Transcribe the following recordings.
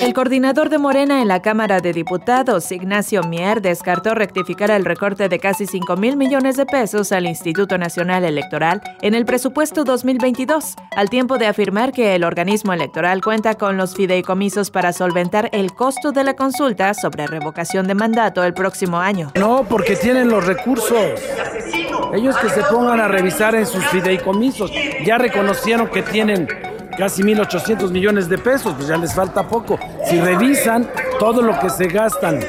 El coordinador de Morena en la Cámara de Diputados, Ignacio Mier, descartó rectificar el recorte de casi 5 mil millones de pesos al Instituto Nacional Electoral en el presupuesto 2022, al tiempo de afirmar que el organismo electoral cuenta con los fideicomisos para solventar el costo de la consulta sobre revocación de mandato el próximo año. No, porque tienen los recursos. Ellos que se pongan a revisar en sus fideicomisos. Ya reconocieron que tienen casi 1.800 millones de pesos, pues ya les falta poco. Si revisan todo lo que se gastan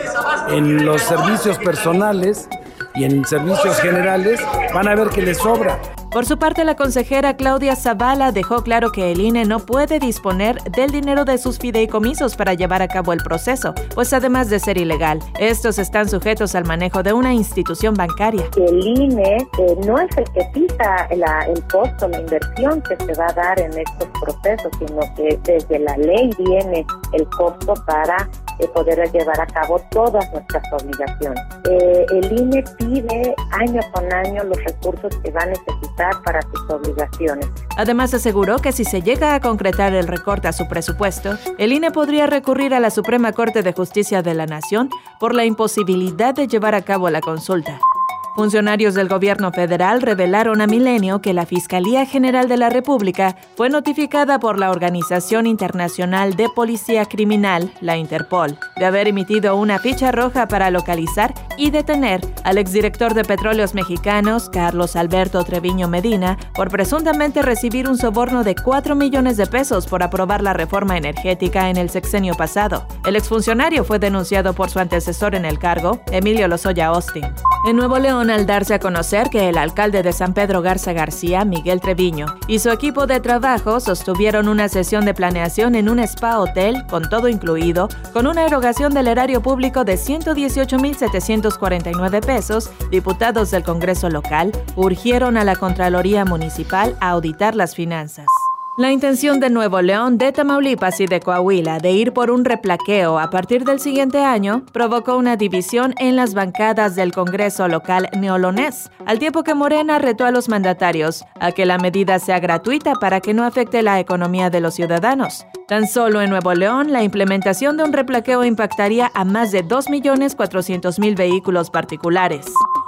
en los servicios personales y en servicios generales, van a ver que les sobra. Por su parte, la consejera Claudia Zavala dejó claro que el INE no puede disponer del dinero de sus fideicomisos para llevar a cabo el proceso, pues además de ser ilegal, estos están sujetos al manejo de una institución bancaria. El INE eh, no es el que fija el costo, la inversión que se va a dar en estos procesos, sino que desde la ley viene el costo para eh, poder llevar a cabo todas nuestras obligaciones. Eh, el INE pide año con año los recursos que va a necesitar para sus obligaciones. Además aseguró que si se llega a concretar el recorte a su presupuesto, el INE podría recurrir a la Suprema Corte de Justicia de la Nación por la imposibilidad de llevar a cabo la consulta. Funcionarios del gobierno federal revelaron a Milenio que la Fiscalía General de la República fue notificada por la Organización Internacional de Policía Criminal, la Interpol, de haber emitido una ficha roja para localizar y detener al exdirector de Petróleos Mexicanos, Carlos Alberto Treviño Medina, por presuntamente recibir un soborno de 4 millones de pesos por aprobar la reforma energética en el sexenio pasado. El exfuncionario fue denunciado por su antecesor en el cargo, Emilio Lozoya Austin. En Nuevo León, al darse a conocer que el alcalde de San Pedro Garza García, Miguel Treviño, y su equipo de trabajo sostuvieron una sesión de planeación en un spa hotel con todo incluido, con una erogación del erario público de 118.749 pesos, diputados del Congreso local urgieron a la Contraloría Municipal a auditar las finanzas. La intención de Nuevo León, de Tamaulipas y de Coahuila de ir por un replaqueo a partir del siguiente año provocó una división en las bancadas del Congreso local neolonés, al tiempo que Morena retó a los mandatarios a que la medida sea gratuita para que no afecte la economía de los ciudadanos. Tan solo en Nuevo León, la implementación de un replaqueo impactaría a más de 2.400.000 vehículos particulares.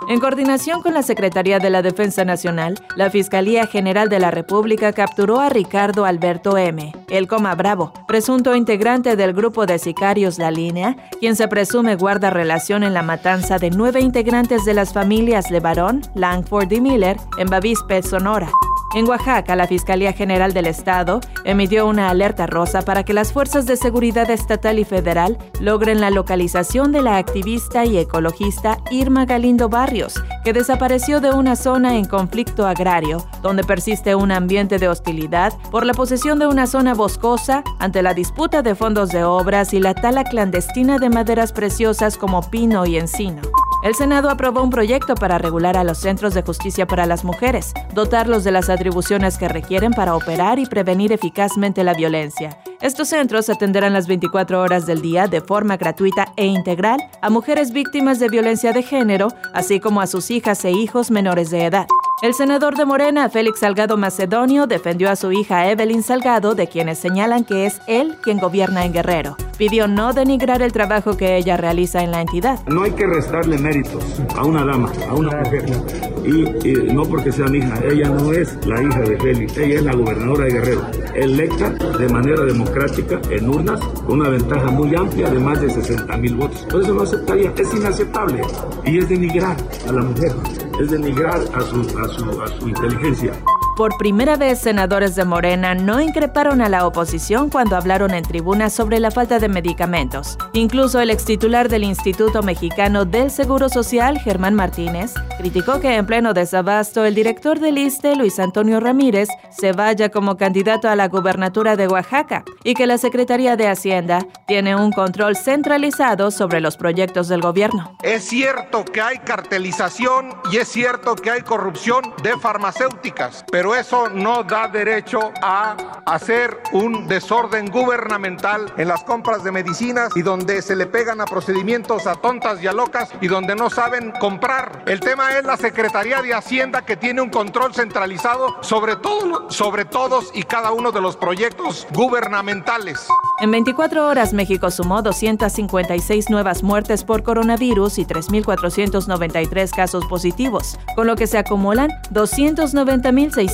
En coordinación con la Secretaría de la Defensa Nacional, la Fiscalía General de la República capturó a Ricardo Alberto M., el Coma Bravo, presunto integrante del grupo de sicarios La Línea, quien se presume guarda relación en la matanza de nueve integrantes de las familias Levarón, Langford y Miller en Bavispe, Sonora. En Oaxaca, la Fiscalía General del Estado emitió una alerta rosa para que las fuerzas de seguridad estatal y federal logren la localización de la activista y ecologista Irma Galindo Barrios, que desapareció de una zona en conflicto agrario, donde persiste un ambiente de hostilidad por la posesión de una zona boscosa ante la disputa de fondos de obras y la tala clandestina de maderas preciosas como pino y encino. El Senado aprobó un proyecto para regular a los centros de justicia para las mujeres, dotarlos de las atribuciones que requieren para operar y prevenir eficazmente la violencia. Estos centros atenderán las 24 horas del día de forma gratuita e integral a mujeres víctimas de violencia de género, así como a sus hijas e hijos menores de edad. El senador de Morena, Félix Salgado Macedonio, defendió a su hija Evelyn Salgado, de quienes señalan que es él quien gobierna en Guerrero. Pidió no denigrar el trabajo que ella realiza en la entidad. No hay que restarle méritos a una dama, a una mujer. Y, no porque sea mi hija, ella no es la hija de Félix, ella es la gobernadora de Guerrero, electa de manera democrática en urnas, con una ventaja muy amplia de más de 60 mil votos. Por eso no aceptaría, es inaceptable y es denigrar a la mujer es denigrar a su, a su, a su inteligencia. Por primera vez, senadores de Morena no increparon a la oposición cuando hablaron en tribuna sobre la falta de medicamentos. Incluso el extitular del Instituto Mexicano del Seguro Social, Germán Martínez, criticó que en pleno desabasto el director del ISTE, Luis Antonio Ramírez, se vaya como candidato a la gubernatura de Oaxaca y que la Secretaría de Hacienda tiene un control centralizado sobre los proyectos del gobierno. Es cierto que hay cartelización y es cierto que hay corrupción de farmacéuticas, pero eso no da derecho a hacer un desorden gubernamental en las compras de medicinas y donde se le pegan a procedimientos a tontas y a locas y donde no saben comprar. El tema es la Secretaría de Hacienda que tiene un control centralizado sobre, todo, sobre todos y cada uno de los proyectos gubernamentales. En 24 horas, México sumó 256 nuevas muertes por coronavirus y 3.493 casos positivos, con lo que se acumulan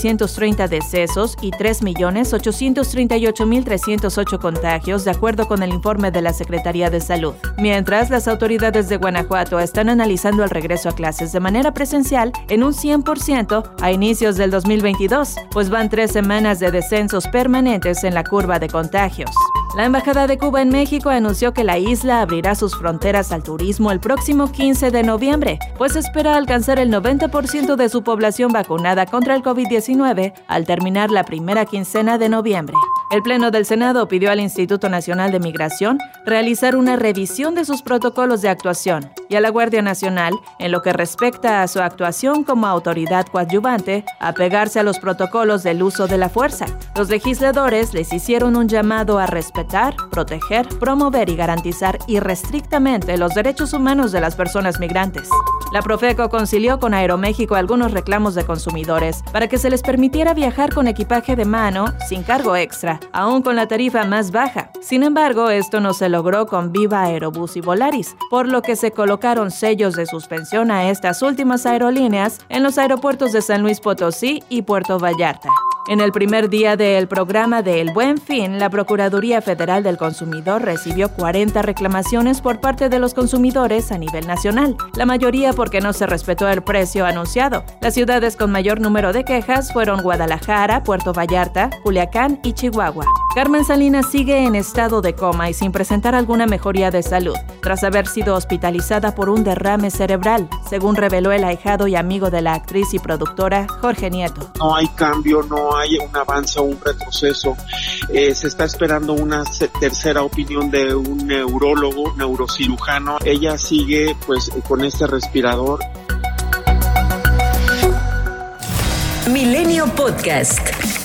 290.630 decesos y 3.838.308 contagios, de acuerdo con el informe de la Secretaría de Salud. Mientras, las autoridades de Guanajuato están analizando el regreso a clases de manera presencial en un 100% a inicios del 2022, pues van tres semanas de descensos permanentes en la curva de contagios. La Embajada de Cuba en México anunció que la isla abrirá sus fronteras al turismo el próximo 15 de noviembre, pues espera alcanzar el 90% de su población vacunada contra el COVID-19 al terminar la primera quincena de noviembre. El Pleno del Senado pidió al Instituto Nacional de Migración realizar una revisión de sus protocolos de actuación y a la Guardia Nacional, en lo que respecta a su actuación como autoridad coadyuvante, apegarse a los protocolos del uso de la fuerza. Los legisladores les hicieron un llamado a respetar, proteger, promover y garantizar irrestrictamente los derechos humanos de las personas migrantes. La Profeco concilió con Aeroméxico algunos reclamos de consumidores para que se les permitiera viajar con equipaje de mano sin cargo extra, aún con la tarifa más baja. Sin embargo, esto no se logró con Viva Aerobús y Volaris, por lo que se colocaron sellos de suspensión a estas últimas aerolíneas en los aeropuertos de San Luis Potosí y Puerto Vallarta. En el primer día del programa de El Buen Fin, la Procuraduría Federal del Consumidor recibió 40 reclamaciones por parte de los consumidores a nivel nacional, la mayoría porque no se respetó el precio anunciado. Las ciudades con mayor número de quejas fueron Guadalajara, Puerto Vallarta, Culiacán y Chihuahua. Carmen Salinas sigue en estado de coma y sin presentar alguna mejoría de salud, tras haber sido hospitalizada por un derrame cerebral, según reveló el ahijado y amigo de la actriz y productora Jorge Nieto. No hay cambio, no hay un avance o un retroceso. Eh, se está esperando una tercera opinión de un neurólogo, neurocirujano. Ella sigue pues con este respirador. Milenio Podcast.